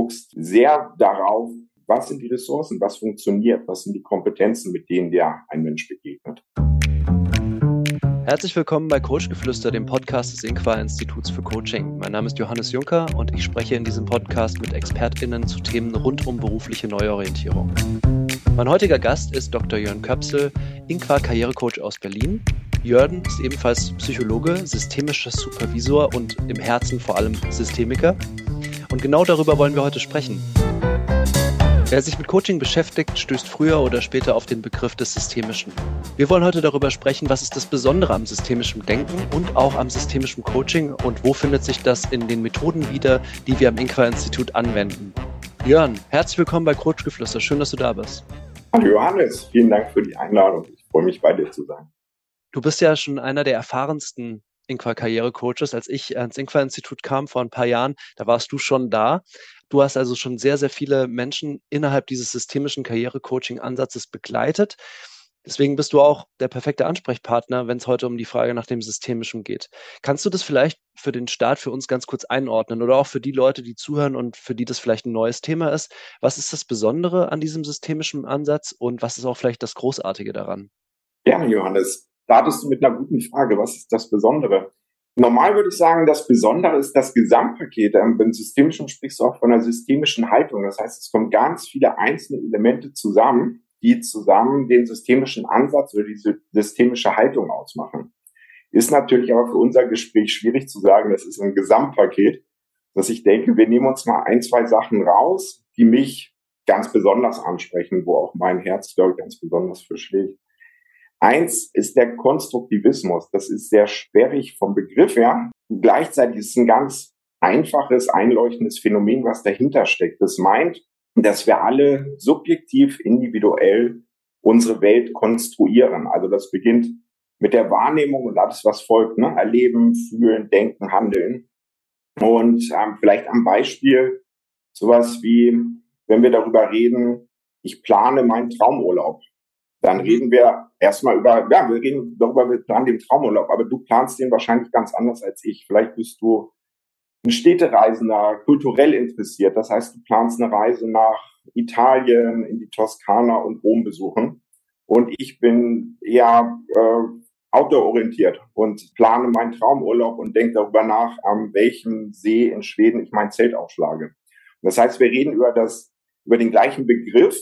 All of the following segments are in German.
guckst sehr darauf, was sind die Ressourcen, was funktioniert, was sind die Kompetenzen, mit denen dir ein Mensch begegnet. Herzlich willkommen bei Coachgeflüster, dem Podcast des Inqua Instituts für Coaching. Mein Name ist Johannes Juncker und ich spreche in diesem Podcast mit ExpertInnen zu Themen rund um berufliche Neuorientierung. Mein heutiger Gast ist Dr. Jörn Köpsel, Inqua Karrierecoach aus Berlin. Jörn ist ebenfalls Psychologe, systemischer Supervisor und im Herzen vor allem Systemiker. Und genau darüber wollen wir heute sprechen. Wer sich mit Coaching beschäftigt, stößt früher oder später auf den Begriff des Systemischen. Wir wollen heute darüber sprechen, was ist das Besondere am systemischen Denken und auch am systemischen Coaching und wo findet sich das in den Methoden wieder, die wir am Inqua-Institut anwenden. Jörn, herzlich willkommen bei Coachgeflüster. Schön, dass du da bist. Hallo Johannes, vielen Dank für die Einladung. Ich freue mich, bei dir zu sein. Du bist ja schon einer der erfahrensten Inqua Karrierecoaches. Als ich ans Inqua Institut kam vor ein paar Jahren, da warst du schon da. Du hast also schon sehr, sehr viele Menschen innerhalb dieses systemischen Karrierecoaching-Ansatzes begleitet. Deswegen bist du auch der perfekte Ansprechpartner, wenn es heute um die Frage nach dem Systemischen geht. Kannst du das vielleicht für den Start für uns ganz kurz einordnen oder auch für die Leute, die zuhören und für die das vielleicht ein neues Thema ist? Was ist das Besondere an diesem systemischen Ansatz und was ist auch vielleicht das Großartige daran? Gerne, Johannes. Startest du mit einer guten Frage. Was ist das Besondere? Normal würde ich sagen, das Besondere ist das Gesamtpaket. Ähm, beim Systemischen sprichst du auch von einer systemischen Haltung. Das heißt, es kommen ganz viele einzelne Elemente zusammen, die zusammen den systemischen Ansatz oder die systemische Haltung ausmachen. Ist natürlich aber für unser Gespräch schwierig zu sagen, das ist ein Gesamtpaket, dass ich denke, wir nehmen uns mal ein, zwei Sachen raus, die mich ganz besonders ansprechen, wo auch mein Herz, glaube ich, ganz besonders für schlägt. Eins ist der Konstruktivismus. Das ist sehr sperrig vom Begriff her. Gleichzeitig ist es ein ganz einfaches, einleuchtendes Phänomen, was dahinter steckt. Das meint, dass wir alle subjektiv, individuell unsere Welt konstruieren. Also das beginnt mit der Wahrnehmung und alles, was folgt. Ne? Erleben, fühlen, denken, handeln. Und ähm, vielleicht am Beispiel sowas wie, wenn wir darüber reden, ich plane meinen Traumurlaub dann mhm. reden wir erstmal über, ja, wir reden darüber, wir planen den Traumurlaub, aber du planst den wahrscheinlich ganz anders als ich. Vielleicht bist du ein Städtereisender, kulturell interessiert. Das heißt, du planst eine Reise nach Italien, in die Toskana und Rom besuchen. Und ich bin eher äh, outdoor-orientiert und plane meinen Traumurlaub und denke darüber nach, an welchem See in Schweden ich mein Zelt aufschlage. Das heißt, wir reden über das, über den gleichen Begriff,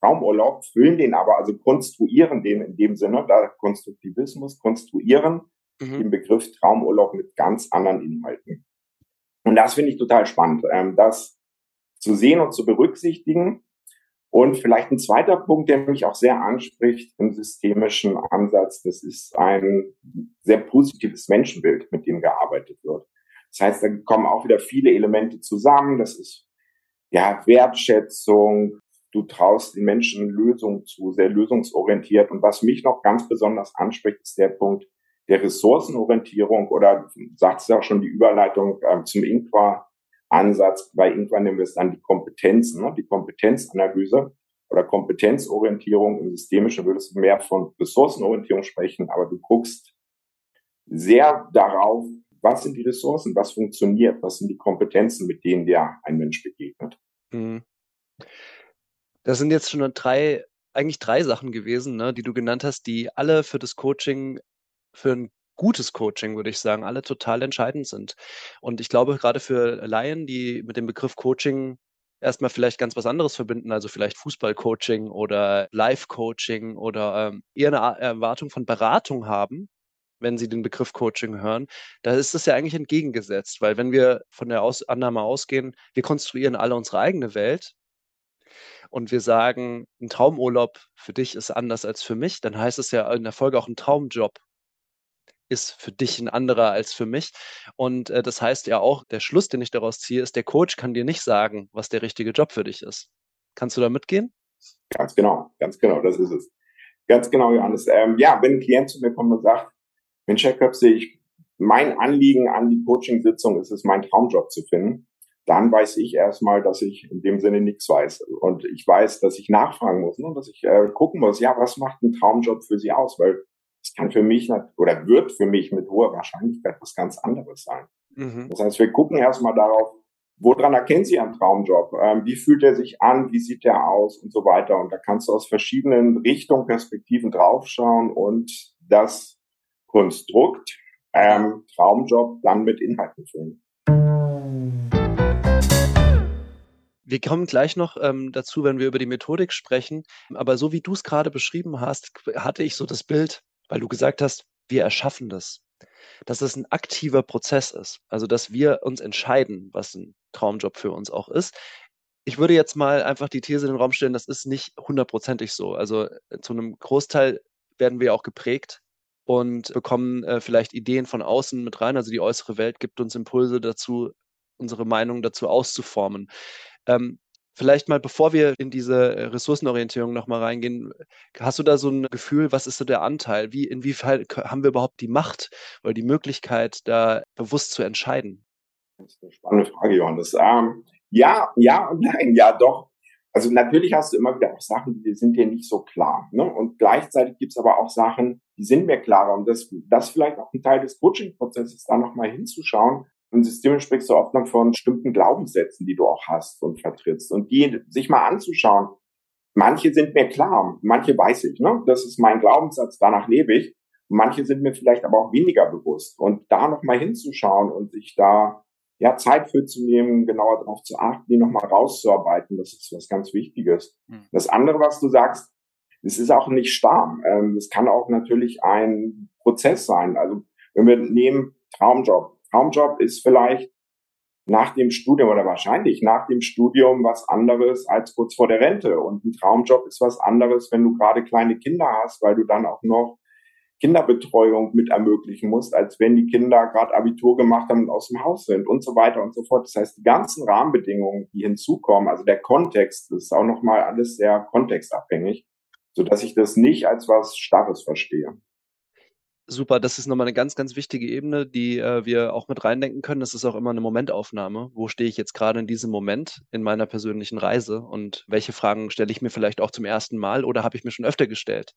Traumurlaub, füllen den aber, also konstruieren den in dem Sinne, da Konstruktivismus, konstruieren mhm. den Begriff Traumurlaub mit ganz anderen Inhalten. Und das finde ich total spannend, ähm, das zu sehen und zu berücksichtigen. Und vielleicht ein zweiter Punkt, der mich auch sehr anspricht im systemischen Ansatz, das ist ein sehr positives Menschenbild, mit dem gearbeitet wird. Das heißt, da kommen auch wieder viele Elemente zusammen. Das ist ja Wertschätzung, du traust den Menschen Lösungen zu, sehr lösungsorientiert. Und was mich noch ganz besonders anspricht, ist der Punkt der Ressourcenorientierung oder sagt es ja auch schon die Überleitung äh, zum Inqua-Ansatz. Bei Inqua nehmen wir es dann die Kompetenzen, ne? die Kompetenzanalyse oder Kompetenzorientierung. Im Systemischen würdest du mehr von Ressourcenorientierung sprechen, aber du guckst sehr darauf, was sind die Ressourcen, was funktioniert, was sind die Kompetenzen, mit denen dir ein Mensch begegnet. Mhm. Das sind jetzt schon drei, eigentlich drei Sachen gewesen, ne, die du genannt hast, die alle für das Coaching, für ein gutes Coaching, würde ich sagen, alle total entscheidend sind. Und ich glaube, gerade für Laien, die mit dem Begriff Coaching erstmal vielleicht ganz was anderes verbinden, also vielleicht Fußballcoaching oder Live-Coaching oder ähm, eher eine Erwartung von Beratung haben, wenn sie den Begriff Coaching hören, da ist es ja eigentlich entgegengesetzt, weil wenn wir von der Aus Annahme ausgehen, wir konstruieren alle unsere eigene Welt, und wir sagen, ein Traumurlaub für dich ist anders als für mich, dann heißt es ja in der Folge auch ein Traumjob ist für dich ein anderer als für mich. Und äh, das heißt ja auch, der Schluss, den ich daraus ziehe, ist, der Coach kann dir nicht sagen, was der richtige Job für dich ist. Kannst du da mitgehen? Ganz genau, ganz genau, das ist es. Ganz genau, Johannes. Ähm, ja, wenn ein Klient zu mir kommt und sagt, Mensch, Herr Köpse, ich, mein Anliegen an die Coaching-Sitzung ist es, meinen Traumjob zu finden, dann weiß ich erstmal, dass ich in dem Sinne nichts weiß. Und ich weiß, dass ich nachfragen muss ne? dass ich äh, gucken muss, ja, was macht ein Traumjob für Sie aus? Weil es kann für mich oder wird für mich mit hoher Wahrscheinlichkeit was ganz anderes sein. Mhm. Das heißt, wir gucken erstmal darauf, woran erkennen Sie einen Traumjob? Ähm, wie fühlt er sich an? Wie sieht er aus? Und so weiter. Und da kannst du aus verschiedenen Richtungen, Perspektiven draufschauen und das Konstrukt ähm, Traumjob dann mit Inhalten füllen. Wir kommen gleich noch ähm, dazu, wenn wir über die Methodik sprechen. Aber so wie du es gerade beschrieben hast, hatte ich so das Bild, weil du gesagt hast, wir erschaffen das. Dass es ein aktiver Prozess ist. Also, dass wir uns entscheiden, was ein Traumjob für uns auch ist. Ich würde jetzt mal einfach die These in den Raum stellen, das ist nicht hundertprozentig so. Also äh, zu einem Großteil werden wir auch geprägt und bekommen äh, vielleicht Ideen von außen mit rein. Also die äußere Welt gibt uns Impulse dazu, unsere Meinung dazu auszuformen. Ähm, vielleicht mal, bevor wir in diese äh, Ressourcenorientierung nochmal reingehen, hast du da so ein Gefühl, was ist so der Anteil? Wie, inwiefern haben wir überhaupt die Macht oder die Möglichkeit, da bewusst zu entscheiden? Das ist eine spannende Frage, Johannes. Ähm, ja, ja und nein, ja doch. Also natürlich hast du immer wieder auch Sachen, die sind dir nicht so klar. Ne? Und gleichzeitig gibt es aber auch Sachen, die sind mir klarer. Und das, das vielleicht auch ein Teil des Coaching-Prozesses, da nochmal hinzuschauen, im System sprichst du oft dann von bestimmten Glaubenssätzen, die du auch hast und vertrittst. Und die sich mal anzuschauen. Manche sind mir klar, manche weiß ich, ne? Das ist mein Glaubenssatz, danach lebe ich. Manche sind mir vielleicht aber auch weniger bewusst. Und da nochmal hinzuschauen und sich da ja Zeit für zu nehmen, genauer darauf zu achten, die nochmal rauszuarbeiten, das ist was ganz Wichtiges. Mhm. Das andere, was du sagst, es ist auch nicht starr. Ähm, es kann auch natürlich ein Prozess sein. Also wenn wir nehmen Traumjob, Traumjob ist vielleicht nach dem Studium oder wahrscheinlich nach dem Studium was anderes als kurz vor der Rente. Und ein Traumjob ist was anderes, wenn du gerade kleine Kinder hast, weil du dann auch noch Kinderbetreuung mit ermöglichen musst, als wenn die Kinder gerade Abitur gemacht haben und aus dem Haus sind und so weiter und so fort. Das heißt, die ganzen Rahmenbedingungen, die hinzukommen, also der Kontext, das ist auch nochmal alles sehr kontextabhängig, so dass ich das nicht als was Starres verstehe. Super, das ist nochmal eine ganz, ganz wichtige Ebene, die äh, wir auch mit reindenken können. Das ist auch immer eine Momentaufnahme. Wo stehe ich jetzt gerade in diesem Moment in meiner persönlichen Reise und welche Fragen stelle ich mir vielleicht auch zum ersten Mal oder habe ich mir schon öfter gestellt?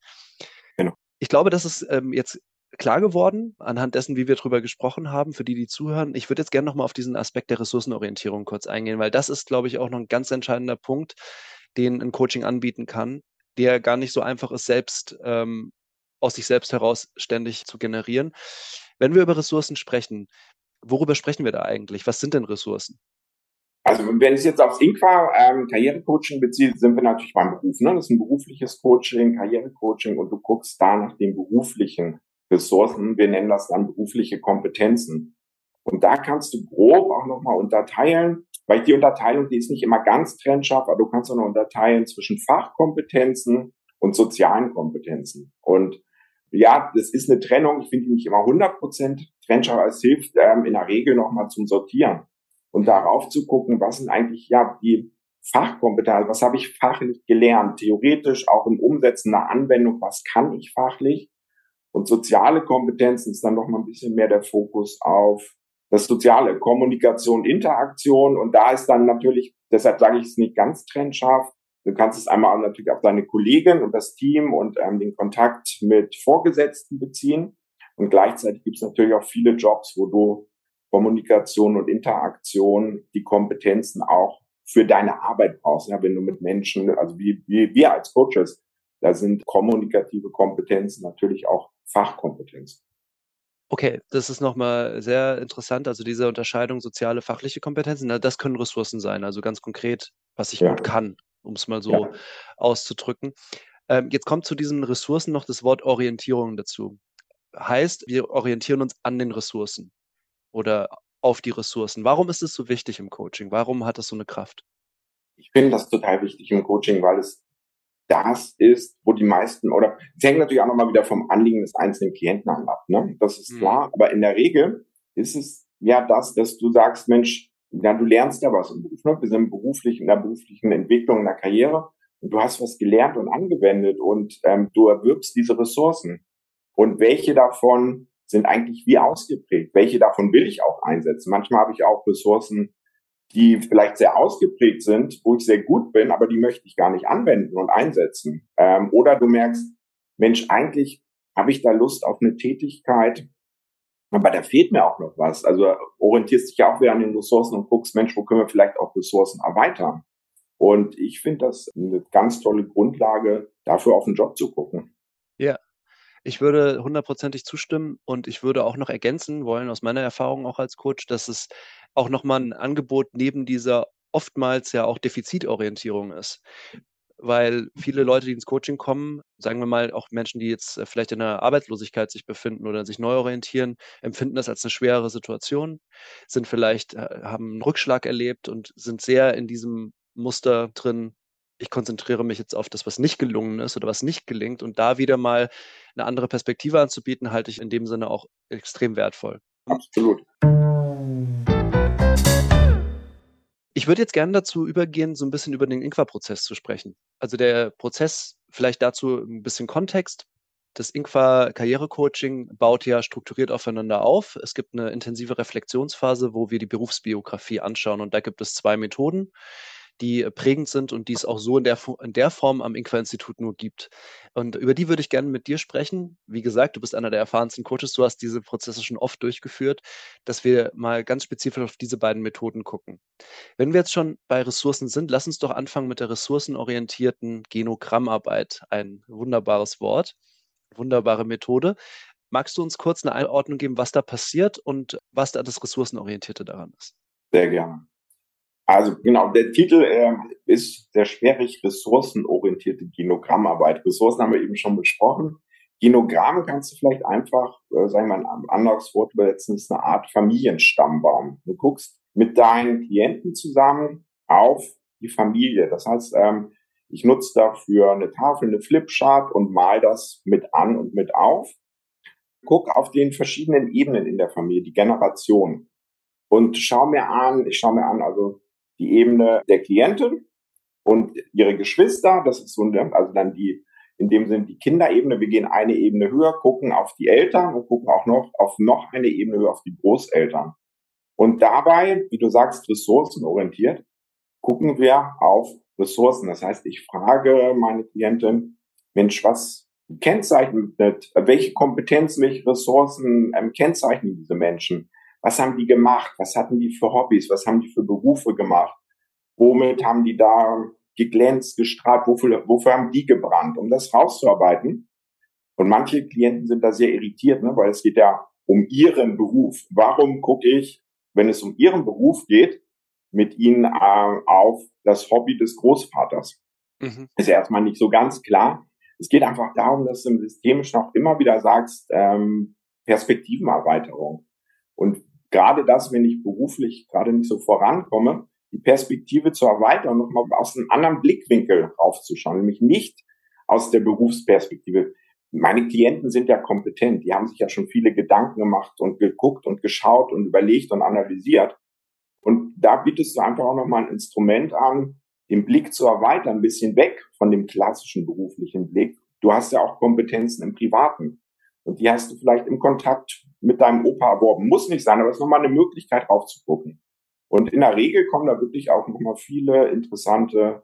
Genau. Ich glaube, das ist ähm, jetzt klar geworden anhand dessen, wie wir darüber gesprochen haben, für die, die zuhören. Ich würde jetzt gerne nochmal auf diesen Aspekt der Ressourcenorientierung kurz eingehen, weil das ist, glaube ich, auch noch ein ganz entscheidender Punkt, den ein Coaching anbieten kann, der gar nicht so einfach ist, selbst ähm, aus sich selbst heraus ständig zu generieren. Wenn wir über Ressourcen sprechen, worüber sprechen wir da eigentlich? Was sind denn Ressourcen? Also wenn es jetzt aufs Inqua ähm, Karrierecoaching bezieht, sind wir natürlich beim Beruf. Ne? Das ist ein berufliches Coaching, Karrierecoaching und du guckst da nach den beruflichen Ressourcen. Wir nennen das dann berufliche Kompetenzen. Und da kannst du grob auch nochmal unterteilen, weil die Unterteilung, die ist nicht immer ganz trennscharf, aber du kannst auch noch unterteilen zwischen Fachkompetenzen und sozialen Kompetenzen. Und ja, das ist eine Trennung. Ich finde die nicht immer 100 Prozent. Trennscharf, aber es hilft ähm, in der Regel nochmal zum Sortieren und darauf zu gucken, was sind eigentlich ja die Fachkompetenzen, was habe ich fachlich gelernt, theoretisch auch im Umsetzen einer Anwendung, was kann ich fachlich? Und soziale Kompetenzen ist dann noch mal ein bisschen mehr der Fokus auf das soziale Kommunikation, Interaktion. Und da ist dann natürlich, deshalb sage ich es nicht ganz trennscharf, Du kannst es einmal natürlich auf deine Kollegin und das Team und ähm, den Kontakt mit Vorgesetzten beziehen. Und gleichzeitig gibt es natürlich auch viele Jobs, wo du Kommunikation und Interaktion, die Kompetenzen auch für deine Arbeit brauchst. Ja, wenn du mit Menschen, also wie, wie wir als Coaches, da sind kommunikative Kompetenzen natürlich auch Fachkompetenzen. Okay, das ist nochmal sehr interessant. Also diese Unterscheidung soziale, fachliche Kompetenzen, das können Ressourcen sein. Also ganz konkret, was ich ja. gut kann um es mal so ja. auszudrücken. Ähm, jetzt kommt zu diesen Ressourcen noch das Wort Orientierung dazu. Heißt, wir orientieren uns an den Ressourcen oder auf die Ressourcen. Warum ist es so wichtig im Coaching? Warum hat es so eine Kraft? Ich finde das total wichtig im Coaching, weil es das ist, wo die meisten, oder es hängt natürlich auch nochmal wieder vom Anliegen des einzelnen Klienten ab, ne? Das ist mhm. klar. Aber in der Regel ist es ja das, dass du sagst, Mensch, ja, du lernst ja was im Beruf. Ne? Wir sind beruflich in der beruflichen Entwicklung, in der Karriere und du hast was gelernt und angewendet und ähm, du erwirbst diese Ressourcen. Und welche davon sind eigentlich wie ausgeprägt? Welche davon will ich auch einsetzen? Manchmal habe ich auch Ressourcen, die vielleicht sehr ausgeprägt sind, wo ich sehr gut bin, aber die möchte ich gar nicht anwenden und einsetzen. Ähm, oder du merkst, Mensch, eigentlich habe ich da Lust auf eine Tätigkeit, Aber da fehlt mir auch noch was. Also orientierst dich ja auch wieder an den Ressourcen und guckst, Mensch, wo können wir vielleicht auch Ressourcen erweitern? Und ich finde das eine ganz tolle Grundlage, dafür auf den Job zu gucken. Ja, ich würde hundertprozentig zustimmen und ich würde auch noch ergänzen wollen, aus meiner Erfahrung auch als Coach, dass es auch nochmal ein Angebot neben dieser oftmals ja auch Defizitorientierung ist weil viele Leute, die ins Coaching kommen, sagen wir mal auch Menschen, die jetzt äh, vielleicht in der Arbeitslosigkeit sich befinden oder sich neu orientieren, empfinden das als eine schwere Situation, sind vielleicht, äh, haben einen Rückschlag erlebt und sind sehr in diesem Muster drin, ich konzentriere mich jetzt auf das, was nicht gelungen ist oder was nicht gelingt und da wieder mal eine andere Perspektive anzubieten, halte ich in dem Sinne auch extrem wertvoll. Absolut. Ich würde jetzt gerne dazu übergehen, so ein bisschen über den Inqua-Prozess zu sprechen. Also der Prozess, vielleicht dazu ein bisschen Kontext. Das Inqua Karrierecoaching baut ja strukturiert aufeinander auf. Es gibt eine intensive Reflexionsphase, wo wir die Berufsbiografie anschauen. Und da gibt es zwei Methoden die prägend sind und die es auch so in der, in der Form am Inqua-Institut nur gibt. Und über die würde ich gerne mit dir sprechen. Wie gesagt, du bist einer der erfahrensten Coaches, du hast diese Prozesse schon oft durchgeführt, dass wir mal ganz spezifisch auf diese beiden Methoden gucken. Wenn wir jetzt schon bei Ressourcen sind, lass uns doch anfangen mit der ressourcenorientierten Genogrammarbeit. Ein wunderbares Wort, wunderbare Methode. Magst du uns kurz eine Einordnung geben, was da passiert und was da das Ressourcenorientierte daran ist? Sehr gerne. Also genau, der Titel äh, ist sehr schwierig, ressourcenorientierte Genogrammarbeit. Ressourcen haben wir eben schon besprochen. Genogramm kannst du vielleicht einfach, äh, sagen wir mal, ein anderes Wort übersetzen, ist eine Art Familienstammbaum. Du guckst mit deinen Klienten zusammen auf die Familie. Das heißt, ähm, ich nutze dafür eine Tafel, eine Flipchart und mal das mit an und mit auf. Guck auf den verschiedenen Ebenen in der Familie, die Generation. Und schau mir an, ich schau mir an, also die Ebene der Klientin und ihre Geschwister. Das ist so, also dann die, in dem Sinne die Kinderebene. Wir gehen eine Ebene höher, gucken auf die Eltern und gucken auch noch auf noch eine Ebene höher auf die Großeltern. Und dabei, wie du sagst, ressourcenorientiert, gucken wir auf Ressourcen. Das heißt, ich frage meine Klientin, Mensch, was kennzeichnet, welche Kompetenzen, welche Ressourcen ähm, kennzeichnen diese Menschen? Was haben die gemacht? Was hatten die für Hobbys? Was haben die für Berufe gemacht? Womit haben die da geglänzt, gestrahlt? Wofür, wofür haben die gebrannt? Um das rauszuarbeiten. Und manche Klienten sind da sehr irritiert, ne? weil es geht ja um ihren Beruf. Warum gucke ich, wenn es um ihren Beruf geht, mit ihnen äh, auf das Hobby des Großvaters? Mhm. Ist ja erstmal nicht so ganz klar. Es geht einfach darum, dass du im Systemischen auch immer wieder sagst, ähm, Perspektivenerweiterung. Und gerade das, wenn ich beruflich gerade nicht so vorankomme, die Perspektive zu erweitern nochmal aus einem anderen Blickwinkel raufzuschauen, nämlich nicht aus der Berufsperspektive. Meine Klienten sind ja kompetent, die haben sich ja schon viele Gedanken gemacht und geguckt und geschaut und überlegt und analysiert. Und da bietest du einfach auch nochmal ein Instrument an, den Blick zu erweitern, ein bisschen weg von dem klassischen beruflichen Blick. Du hast ja auch Kompetenzen im Privaten. Und die hast du vielleicht im Kontakt mit deinem Opa erworben. Muss nicht sein, aber es ist nochmal eine Möglichkeit raufzugucken. Und in der Regel kommen da wirklich auch nochmal viele interessante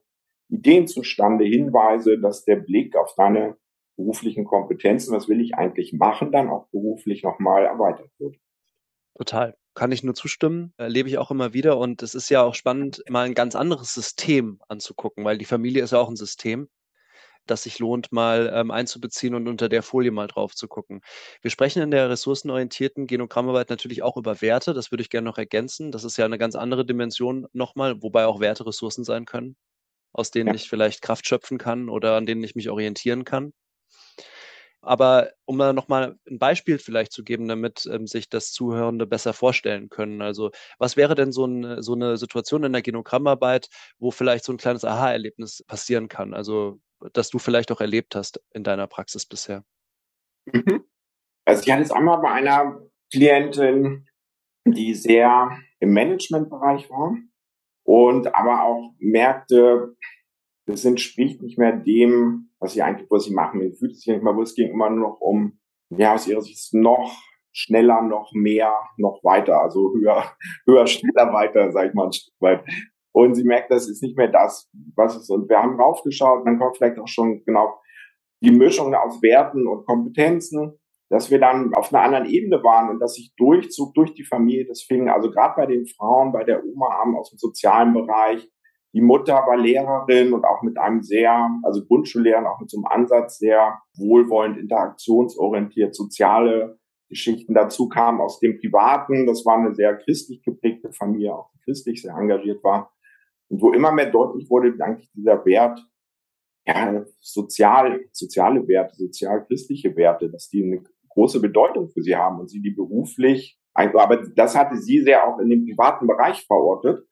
Ideen zustande, Hinweise, dass der Blick auf deine beruflichen Kompetenzen, was will ich eigentlich machen, dann auch beruflich nochmal erweitert wird. Total. Kann ich nur zustimmen, erlebe ich auch immer wieder. Und es ist ja auch spannend, mal ein ganz anderes System anzugucken, weil die Familie ist ja auch ein System das sich lohnt, mal ähm, einzubeziehen und unter der Folie mal drauf zu gucken. Wir sprechen in der ressourcenorientierten Genogrammarbeit natürlich auch über Werte. Das würde ich gerne noch ergänzen. Das ist ja eine ganz andere Dimension nochmal, wobei auch Werte Ressourcen sein können, aus denen ja. ich vielleicht Kraft schöpfen kann oder an denen ich mich orientieren kann. Aber um da nochmal ein Beispiel vielleicht zu geben, damit ähm, sich das Zuhörende besser vorstellen können. Also was wäre denn so, ein, so eine Situation in der Genogrammarbeit, wo vielleicht so ein kleines Aha-Erlebnis passieren kann? Also das du vielleicht auch erlebt hast in deiner Praxis bisher? Mhm. Also ich hatte es einmal bei einer Klientin, die sehr im Managementbereich war und aber auch merkte, das entspricht nicht mehr dem, was sie eigentlich, was sie machen will. Fühlt sich nicht mehr, wo es ging immer nur noch um, ja, aus ihrer Sicht noch schneller, noch mehr, noch weiter, also höher, höher, schneller, weiter, sag ich mal ein Stück weit. Und sie merkt, das ist nicht mehr das, was es ist. Und wir haben raufgeschaut, dann kommt vielleicht auch schon genau die Mischung aus Werten und Kompetenzen. dass wir dann auf einer anderen Ebene waren und dass sich durchzog durch die Familie. Das fing also gerade bei den Frauen, bei der Oma an aus dem sozialen Bereich. Die Mutter war Lehrerin und auch mit einem sehr, also Grundschullehrer, auch mit so einem Ansatz sehr wohlwollend, interaktionsorientiert, soziale Geschichten dazu kamen aus dem Privaten. Das war eine sehr christlich geprägte Familie, auch christlich sehr engagiert war. Und wo immer mehr deutlich wurde, eigentlich dieser Wert, ja, sozial, soziale Werte, sozial-christliche Werte, dass die eine große Bedeutung für sie haben und sie die beruflich, aber das hatte sie sehr auch in dem privaten Bereich verortet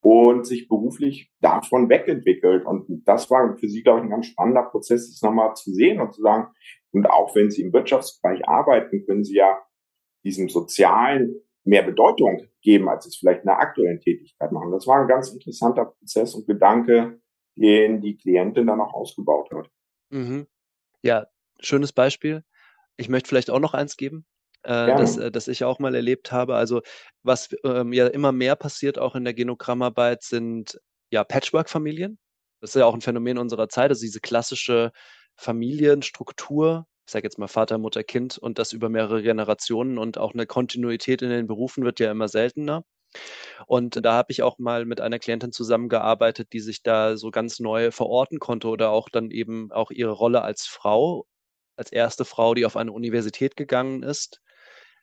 und sich beruflich davon wegentwickelt. Und das war für sie, glaube ich, ein ganz spannender Prozess, das nochmal zu sehen und zu sagen, und auch wenn sie im Wirtschaftsbereich arbeiten, können sie ja diesem sozialen mehr Bedeutung geben, als es vielleicht in der aktuellen Tätigkeit machen. Das war ein ganz interessanter Prozess und Gedanke, den die Klientin dann auch ausgebaut hat. Mhm. Ja, schönes Beispiel. Ich möchte vielleicht auch noch eins geben, äh, das, äh, das ich auch mal erlebt habe. Also was ähm, ja immer mehr passiert, auch in der Genogrammarbeit, sind ja Patchwork-Familien. Das ist ja auch ein Phänomen unserer Zeit, also diese klassische Familienstruktur, ich sage jetzt mal Vater, Mutter, Kind und das über mehrere Generationen und auch eine Kontinuität in den Berufen wird ja immer seltener. Und da habe ich auch mal mit einer Klientin zusammengearbeitet, die sich da so ganz neu verorten konnte oder auch dann eben auch ihre Rolle als Frau, als erste Frau, die auf eine Universität gegangen ist,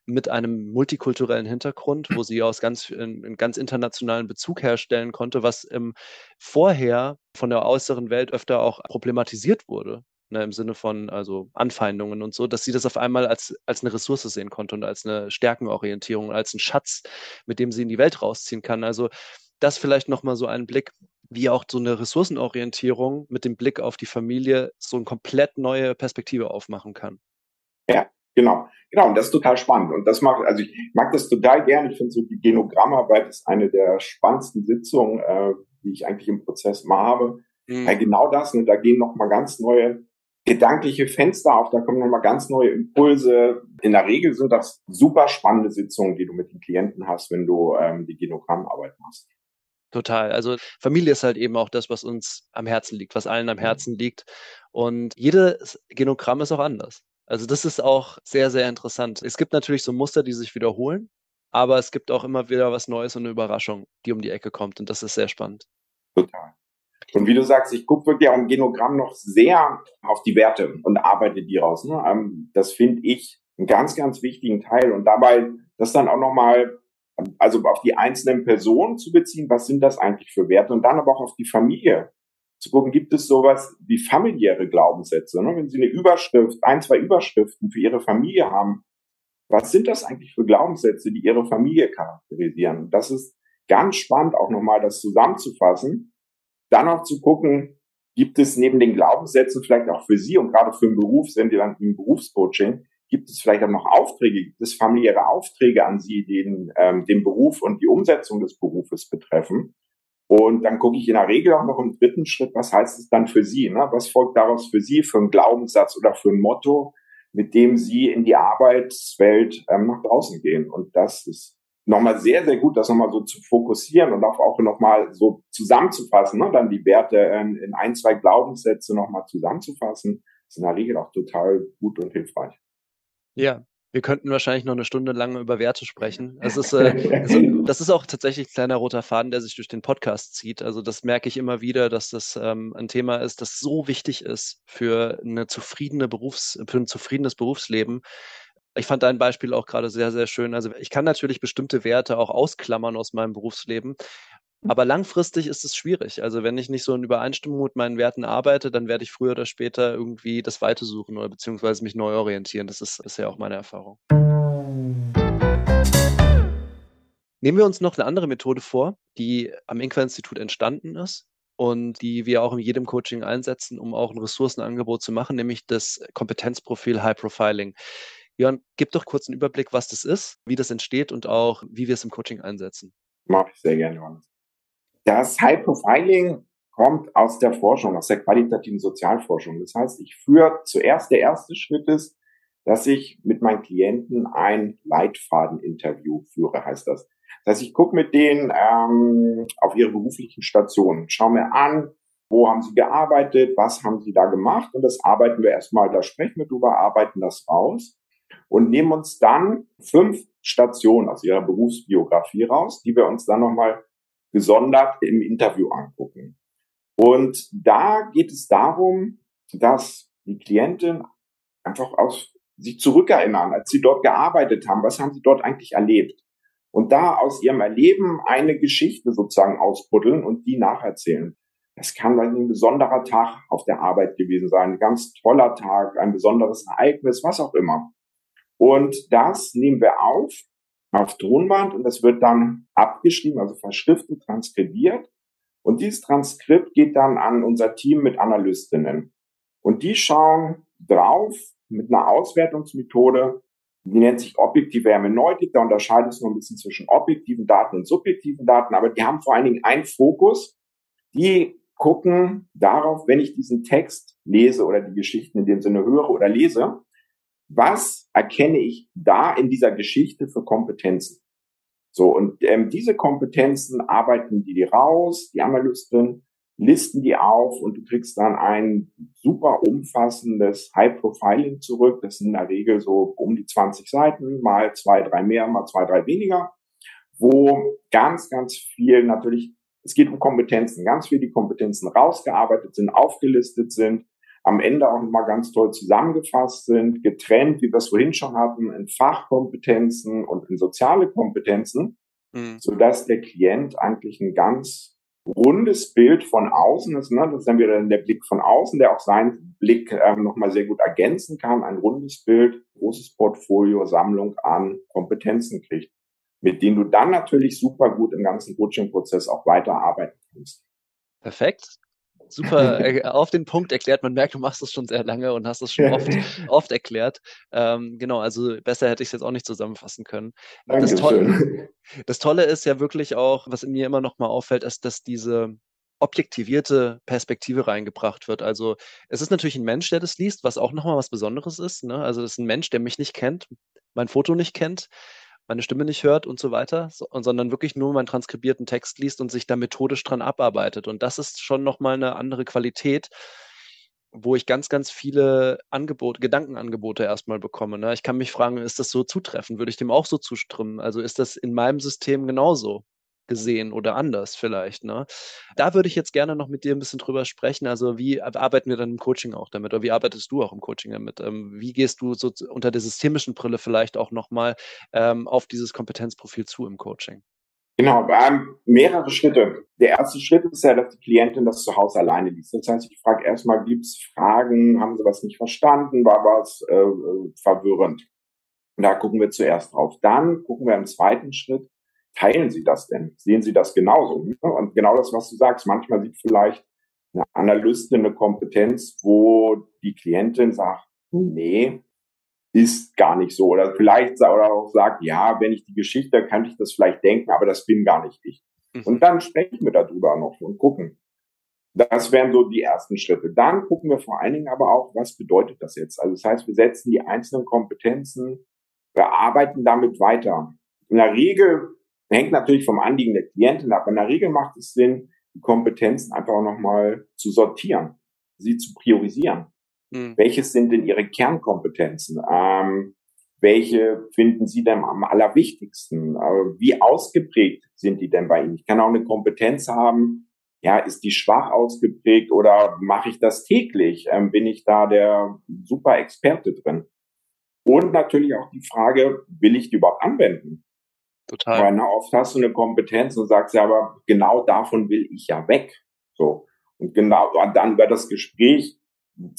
mit einem multikulturellen Hintergrund, wo sie aus ganz, einen ganz internationalen Bezug herstellen konnte, was ähm, vorher von der äußeren Welt öfter auch problematisiert wurde ne, im Sinne von also Anfeindungen und so, dass sie das auf einmal als, als eine Ressource sehen konnte und als eine Stärkenorientierung, als einen Schatz, mit dem sie in die Welt rausziehen kann. Also das vielleicht nochmal so ein Blick, wie auch so eine Ressourcenorientierung mit dem Blick auf die Familie so eine komplett neue Perspektive aufmachen kann. Ja, genau. Genau, und das ist total spannend. Und das macht, also ich mag das total gerne. Ich finde so die Genogrammarbeit ist eine der spannendsten Sitzungen, äh, die ich eigentlich im Prozess mal habe. Mhm. Weil genau das, ne, da gehen nochmal ganz neue gedankliche Fenster auf, da kommen nochmal ganz neue Impulse. In der Regel sind das super spannende Sitzungen, die du mit den Klienten hast, wenn du ähm, die Genogrammarbeit machst. Total. Also Familie ist halt eben auch das, was uns am Herzen liegt, was allen am. Herzen liegt. Und jedes Genogramm ist auch anders. Also das ist auch sehr, sehr interessant. Es gibt natürlich so Muster, die sich wiederholen, aber es gibt auch immer wieder was Neues und eine Überraschung, die um die Ecke kommt. Und das ist sehr spannend. Total. Und wie du sagst, ich gucke wirklich auch im Genogramm noch sehr auf die Werte und arbeite die raus. Ne? Ähm, das finde ich einen ganz, ganz wichtigen Teil. Und dabei das dann auch nochmal, also auf die einzelnen Personen zu beziehen, was sind das eigentlich für Werte? Und dann aber auch auf die Familie zu gucken, gibt es sowas wie familiäre Glaubenssätze? Ne? Wenn Sie eine Überschrift, ein, zwei Überschriften für Ihre Familie haben, was sind das eigentlich für Glaubenssätze, die Ihre Familie charakterisieren? Das ist ganz spannend, auch nochmal das zusammenzufassen dann auch zu gucken, gibt es neben den Glaubenssätzen vielleicht auch für Sie und gerade für den Beruf, sind Sie dann im Berufscoaching, gibt es vielleicht auch noch Aufträge, gibt es familiäre Aufträge an Sie, die den, ähm, den Beruf und die Umsetzung des Berufes betreffen. Und dann gucke ich in der Regel auch noch im dritten Schritt, was heißt es dann für Sie? Ne? Was folgt daraus für Sie für einen Glaubenssatz oder für ein Motto, mit dem Sie in die Arbeitswelt ähm, nach draußen gehen? Und das ist nochmal sehr, sehr gut, das nochmal so zu fokussieren und auch, auch nochmal so zusammenzufassen, ne? dann die Werte in, in ein, zwei Glaubenssätze nochmal zusammenzufassen, ist in der Regel auch total gut und hilfreich. Ja, wir könnten wahrscheinlich noch eine Stunde lang über Werte sprechen. Es ist, äh, also, das ist auch tatsächlich ein kleiner roter Faden, der sich durch den Podcast zieht. Also das merke ich immer wieder, dass das ähm, ein Thema ist, das so wichtig ist für eine zufriedene Berufs, für ein zufriedenes Berufsleben, ich fand dein Beispiel auch gerade sehr, sehr schön. Also ich kann natürlich bestimmte Werte auch ausklammern aus meinem Berufsleben. Aber langfristig ist es schwierig. Also wenn ich nicht so in Übereinstimmung mit meinen Werten arbeite, dann werde ich früher oder später irgendwie das Weite suchen oder beziehungsweise mich neu orientieren. Das ist bisher auch meine Erfahrung. Nehmen wir uns noch eine andere Methode vor, die am Inqua-Institut entstanden ist und die wir auch in jedem Coaching einsetzen, um auch ein Ressourcenangebot zu machen, nämlich das Kompetenzprofil High Profiling. Jörn, gib doch kurz einen Überblick, was das ist, wie das entsteht und auch, wie wir es im Coaching einsetzen. Mache ich sehr gerne, Johannes. Das High Profiling kommt aus der Forschung, aus der qualitativen Sozialforschung. Das heißt, ich führe zuerst, der erste Schritt ist, dass ich mit meinen Klienten ein Leitfaden-Interview führe, heißt das. Das heißt, ich gucke mit denen ähm, auf ihre beruflichen Stationen, schaue mir an, wo haben sie gearbeitet, was haben sie da gemacht und das arbeiten wir erstmal, da sprechen wir drüber, arbeiten das raus und nehmen uns dann fünf Stationen aus ihrer Berufsbiografie raus, die wir uns dann nochmal gesondert im Interview angucken. Und da geht es darum, dass die Klientin einfach aus sich zurückerinnern, als sie dort gearbeitet haben, was haben sie dort eigentlich erlebt? Und da aus ihrem Erleben eine Geschichte sozusagen ausbuddeln und die nacherzählen. Das kann ein besonderer Tag auf der Arbeit gewesen sein, ein ganz toller Tag, ein besonderes Ereignis, was auch immer. Und das nehmen wir auf, auf Tonband und das wird dann abgeschrieben, also verschriftet, transkribiert. Und dieses Transkript geht dann an unser Team mit Analystinnen. Und die schauen drauf mit einer Auswertungsmethode, die nennt sich objektive Hermeneutik. Da unterscheidet es noch ein bisschen zwischen objektiven Daten und subjektiven Daten. Aber die haben vor allen Dingen einen Fokus. Die gucken darauf, wenn ich diesen Text lese oder die Geschichten in dem Sinne höre oder lese, was erkenne ich da in dieser Geschichte für Kompetenzen? So, und ähm, diese Kompetenzen arbeiten die, raus, die Analysten listen die auf und du kriegst dann ein super umfassendes High Profiling zurück. Das sind in der Regel so um die 20 Seiten, mal zwei, drei mehr, mal zwei, drei weniger, wo ganz, ganz viel natürlich, es geht um Kompetenzen, ganz viel die Kompetenzen rausgearbeitet sind, aufgelistet sind, am Ende auch nochmal ganz toll zusammengefasst sind, getrennt, wie wir es vorhin schon hatten, in Fachkompetenzen und in soziale Kompetenzen, mhm. sodass der Klient eigentlich ein ganz rundes Bild von außen ist. Ne? Das ist dann wieder der Blick von außen, der auch seinen Blick ähm, nochmal sehr gut ergänzen kann. Ein rundes Bild, großes Portfolio, Sammlung an Kompetenzen kriegt, mit denen du dann natürlich super gut im ganzen Coaching-Prozess auch weiterarbeiten kannst. Perfekt super äh, auf den Punkt erklärt. Man merkt, du machst es schon sehr lange und hast es schon oft, oft erklärt. Ähm, genau, also besser hätte ich es jetzt auch nicht zusammenfassen können. Das Tolle, das Tolle ist ja wirklich auch, was mir immer noch mal auffällt, ist, dass diese objektivierte Perspektive reingebracht wird. Also es ist natürlich ein Mensch, der das liest, was auch nochmal was Besonderes ist. Ne? Also es ist ein Mensch, der mich nicht kennt, mein Foto nicht kennt, meine Stimme nicht hört und so weiter, so, sondern wirklich nur meinen transkribierten Text liest und sich da methodisch dran abarbeitet. Und das ist schon nochmal eine andere Qualität, wo ich ganz, ganz viele Angebote, Gedankenangebote erstmal bekomme. Ne? Ich kann mich fragen, ist das so zutreffend? Würde ich dem auch so zustimmen? Also ist das in meinem System genauso? Gesehen oder anders vielleicht. Ne? Da würde ich jetzt gerne noch mit dir ein bisschen drüber sprechen. Also wie arbeiten wir dann im Coaching auch damit oder wie arbeitest du auch im Coaching damit? Ähm, wie gehst du so unter der systemischen Brille vielleicht auch nochmal ähm, auf dieses Kompetenzprofil zu im Coaching? Genau, ähm, mehrere Schritte. Der erste Schritt ist ja, dass die Klientin das zu Hause alleine liest. Das heißt, ich frage erstmal, gibt es Fragen, haben sie was nicht verstanden, war was äh, äh, verwirrend? Und da gucken wir zuerst drauf. Dann gucken wir im zweiten Schritt, teilen Sie das denn? Sehen Sie das genauso? Und genau das, was du sagst, manchmal sieht vielleicht eine Analystin eine Kompetenz, wo die Klientin sagt, nee, ist gar nicht so. Oder vielleicht oder auch sagt, ja, wenn ich die Geschichte, kann ich das vielleicht denken, aber das bin gar nicht ich. Mhm. Und dann sprechen wir darüber noch und gucken. Das wären so die ersten Schritte. Dann gucken wir vor allen Dingen aber auch, was bedeutet das jetzt? Also das heißt, wir setzen die einzelnen Kompetenzen, wir arbeiten damit weiter. In der Regel Hängt natürlich vom Anliegen der Klientin ab. In der Regel macht es Sinn, die Kompetenzen einfach auch nochmal zu sortieren, sie zu priorisieren. Mhm. Welches sind denn Ihre Kernkompetenzen? Ähm, welche finden Sie denn am allerwichtigsten? Äh, wie ausgeprägt sind die denn bei Ihnen? Ich kann auch eine Kompetenz haben, ja, ist die schwach ausgeprägt oder mache ich das täglich? Ähm, bin ich da der super Experte drin? Und natürlich auch die Frage, will ich die überhaupt anwenden? Total. Weil na, oft hast du eine Kompetenz und sagst ja, aber genau davon will ich ja weg. So. Und genau dann über das Gespräch,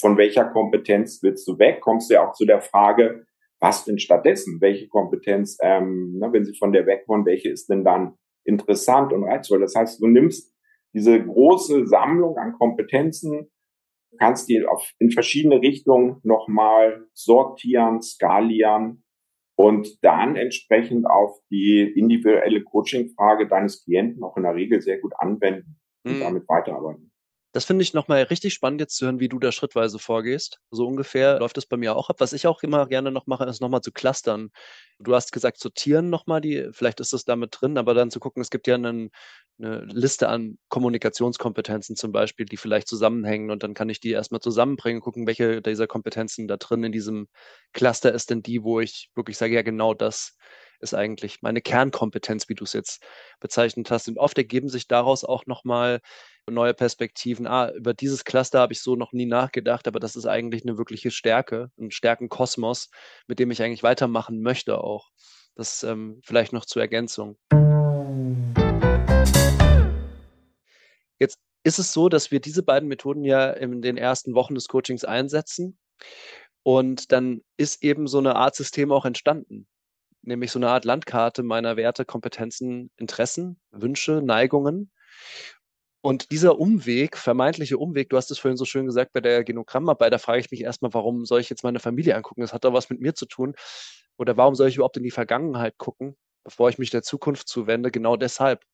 von welcher Kompetenz willst du weg, kommst du ja auch zu der Frage, was denn stattdessen? Welche Kompetenz, ähm, ne, wenn sie von der weg wollen, welche ist denn dann interessant und reizvoll? Das heißt, du nimmst diese große Sammlung an Kompetenzen, kannst die auf, in verschiedene Richtungen nochmal sortieren, skalieren und dann entsprechend auf die individuelle Coaching-Frage deines Klienten auch in der Regel sehr gut anwenden und mhm. damit weiterarbeiten. Das finde ich nochmal richtig spannend jetzt zu hören, wie du da schrittweise vorgehst. So ungefähr läuft es bei mir auch ab. Was ich auch immer gerne noch mache, ist nochmal zu clustern. Du hast gesagt, sortieren nochmal die, vielleicht ist das damit drin, aber dann zu gucken, es gibt ja einen eine Liste an Kommunikationskompetenzen zum Beispiel, die vielleicht zusammenhängen und dann kann ich die erstmal zusammenbringen, gucken, welche dieser Kompetenzen da drin in diesem Cluster ist denn die, wo ich wirklich sage, ja genau das ist eigentlich meine Kernkompetenz, wie du es jetzt bezeichnet hast. Und oft ergeben sich daraus auch nochmal neue Perspektiven. Ah, über dieses Cluster habe ich so noch nie nachgedacht, aber das ist eigentlich eine wirkliche Stärke, ein Stärkenkosmos, mit dem ich eigentlich weitermachen möchte auch. Das ähm, vielleicht noch zur Ergänzung. Jetzt ist es so, dass wir diese beiden Methoden ja in den ersten Wochen des Coachings einsetzen. Und dann ist eben so eine Art System auch entstanden nämlich so eine Art Landkarte meiner Werte, Kompetenzen, Interessen, Wünsche, Neigungen. Und dieser Umweg, vermeintliche Umweg, du hast es vorhin so schön gesagt bei der Genogrammarbeit, da frage ich mich erstmal, warum soll ich jetzt meine Familie angucken? Das hat doch was mit mir zu tun. Oder warum soll ich überhaupt in die Vergangenheit gucken, bevor ich mich der Zukunft zuwende? Genau deshalb.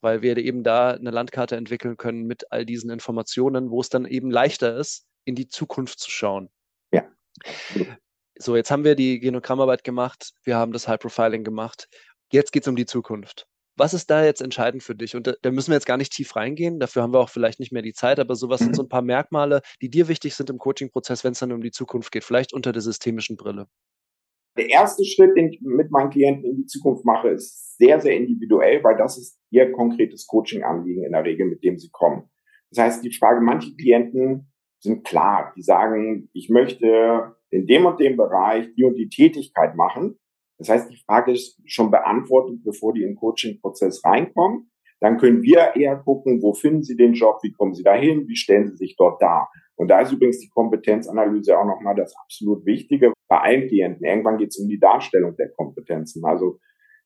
Weil wir eben da eine Landkarte entwickeln können mit all diesen Informationen, wo es dann eben leichter ist, in die Zukunft zu schauen. Ja. So, jetzt haben wir die Genogrammarbeit gemacht, wir haben das High Profiling gemacht. Jetzt geht es um die Zukunft. Was ist da jetzt entscheidend für dich? Und da, da, müssen wir jetzt gar nicht tief reingehen, dafür haben wir auch vielleicht nicht mehr die Zeit, aber sowas mhm. sind so ein paar Merkmale, die dir wichtig sind im Coaching-Prozess, wenn es dann um die Zukunft geht, vielleicht unter der systemischen Brille. Der erste Schritt, den ich mit meinen Klienten in die Zukunft mache, ist sehr, sehr individuell, weil das ist ihr konkretes Coaching-Anliegen in der Regel, mit dem sie kommen. Das heißt, die Frage, manche Klienten sind klar, die sagen, ich möchte in dem und dem Bereich die und die Tätigkeit machen. Das heißt, die Frage ist schon beantwortet, bevor die in den Coaching-Prozess reinkommen. Dann können wir eher gucken, wo finden Sie den Job, wie kommen Sie dahin, wie stellen Sie sich dort dar. Und da ist übrigens die Kompetenzanalyse auch nochmal das absolut Wichtige bei allen Klienten. Irgendwann geht es um die Darstellung der Kompetenzen. Also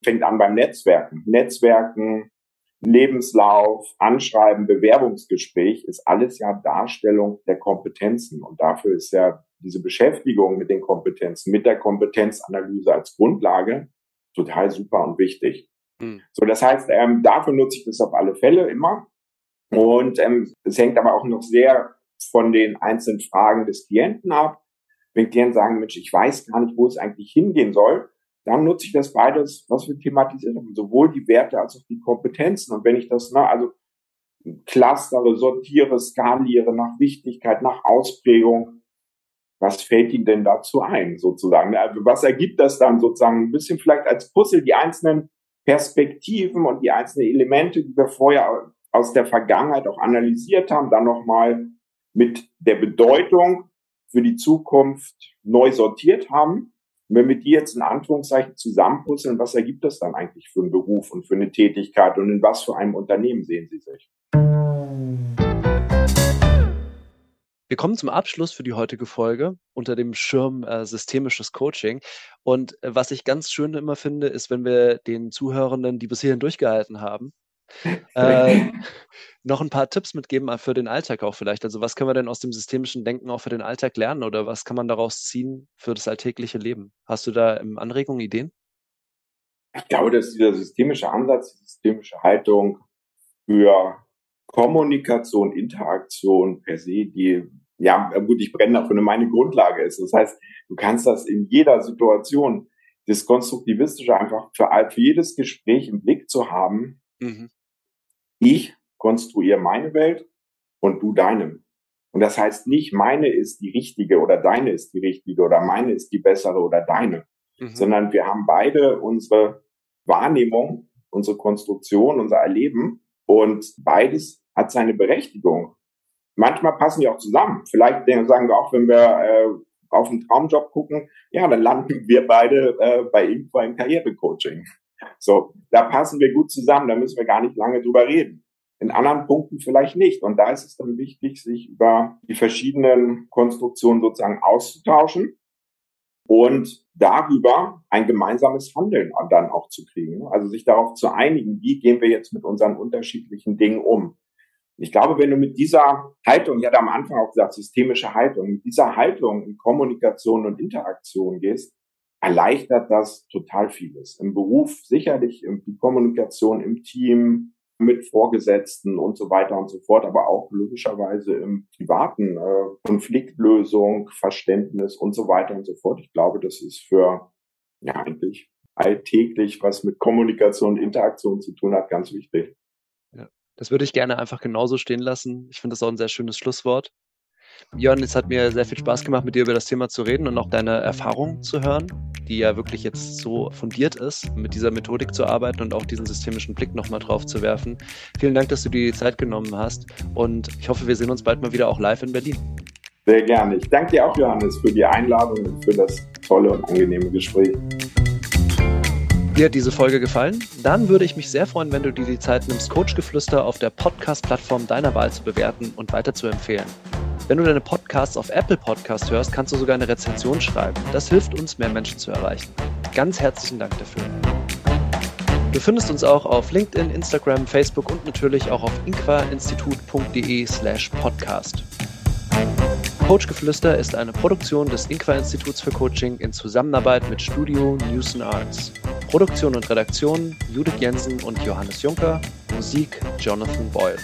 fängt an beim Netzwerken. Netzwerken, Lebenslauf, Anschreiben, Bewerbungsgespräch ist alles ja Darstellung der Kompetenzen. Und dafür ist ja diese Beschäftigung mit den Kompetenzen, mit der Kompetenzanalyse als Grundlage total super und wichtig. Mhm. So, das heißt, ähm, dafür nutze ich das auf alle Fälle immer. Und ähm, es hängt aber auch noch sehr von den einzelnen Fragen des Klienten ab. Wenn Klienten sagen, Mensch, ich weiß gar nicht, wo es eigentlich hingehen soll, dann nutze ich das beides, was wir thematisiert haben, sowohl die Werte als auch die Kompetenzen. Und wenn ich das, ne, also clustere, sortiere, skaliere nach Wichtigkeit, nach Ausprägung, was fällt Ihnen denn dazu ein, sozusagen? Also was ergibt das dann sozusagen ein bisschen vielleicht als Puzzle, die einzelnen Perspektiven und die einzelnen Elemente, die wir vorher aus der Vergangenheit auch analysiert haben, dann nochmal mit der Bedeutung für die Zukunft neu sortiert haben und wenn wir die jetzt in Anführungszeichen zusammenpuzzeln, was ergibt das dann eigentlich für einen Beruf und für eine Tätigkeit und in was für einem Unternehmen sehen Sie sich? Wir kommen zum Abschluss für die heutige Folge unter dem Schirm äh, systemisches Coaching. Und äh, was ich ganz schön immer finde, ist, wenn wir den Zuhörenden, die bis hierhin durchgehalten haben, äh, noch ein paar Tipps mitgeben äh, für den Alltag auch vielleicht. Also was können wir denn aus dem systemischen Denken auch für den Alltag lernen oder was kann man daraus ziehen für das alltägliche Leben? Hast du da Anregungen, Ideen? Ich glaube, dass dieser systemische Ansatz, die systemische Haltung für Kommunikation, Interaktion per se, die, ja, gut, ich brenne dafür, meine Grundlage ist. Das heißt, du kannst das in jeder Situation, das Konstruktivistische einfach für, für jedes Gespräch im Blick zu haben, mhm. Ich konstruiere meine Welt und du deine. Und das heißt nicht, meine ist die richtige oder deine ist die richtige oder meine ist die bessere oder deine, mhm. sondern wir haben beide unsere Wahrnehmung, unsere Konstruktion, unser Erleben und beides hat seine Berechtigung. Manchmal passen die auch zusammen. Vielleicht sagen wir auch, wenn wir äh, auf einen Traumjob gucken, ja, dann landen wir beide äh, bei irgendwo im Karrierecoaching. So, da passen wir gut zusammen, da müssen wir gar nicht lange drüber reden. In anderen Punkten vielleicht nicht. Und da ist es dann wichtig, sich über die verschiedenen Konstruktionen sozusagen auszutauschen und darüber ein gemeinsames Handeln dann auch zu kriegen. Also sich darauf zu einigen, wie gehen wir jetzt mit unseren unterschiedlichen Dingen um. Ich glaube, wenn du mit dieser Haltung, ich hatte am Anfang auch gesagt, systemische Haltung, mit dieser Haltung in Kommunikation und Interaktion gehst, erleichtert das total vieles. Im Beruf sicherlich, die Kommunikation im Team, mit Vorgesetzten und so weiter und so fort, aber auch logischerweise im privaten äh, Konfliktlösung, Verständnis und so weiter und so fort. Ich glaube, das ist für ja eigentlich alltäglich, was mit Kommunikation und Interaktion zu tun hat, ganz wichtig. Das würde ich gerne einfach genauso stehen lassen. Ich finde das auch ein sehr schönes Schlusswort. Jörn, es hat mir sehr viel Spaß gemacht, mit dir über das Thema zu reden und auch deine Erfahrung zu hören, die ja wirklich jetzt so fundiert ist, mit dieser Methodik zu arbeiten und auch diesen systemischen Blick nochmal drauf zu werfen. Vielen Dank, dass du dir die Zeit genommen hast und ich hoffe, wir sehen uns bald mal wieder auch live in Berlin. Sehr gerne. Ich danke dir auch, Johannes, für die Einladung und für das tolle und angenehme Gespräch. Dir hat diese Folge gefallen? Dann würde ich mich sehr freuen, wenn du dir die Zeit nimmst, Coachgeflüster auf der Podcast-Plattform deiner Wahl zu bewerten und weiter zu empfehlen. Wenn du deine Podcasts auf Apple Podcast hörst, kannst du sogar eine Rezension schreiben. Das hilft uns, mehr Menschen zu erreichen. Ganz herzlichen Dank dafür. Du findest uns auch auf LinkedIn, Instagram, Facebook und natürlich auch auf inquainstitut.de slash podcast. Coachgeflüster ist eine Produktion des Inqua-Instituts für Coaching in Zusammenarbeit mit Studio News and Arts. Produktion und Redaktion Judith Jensen und Johannes Juncker. Musik Jonathan Boyle.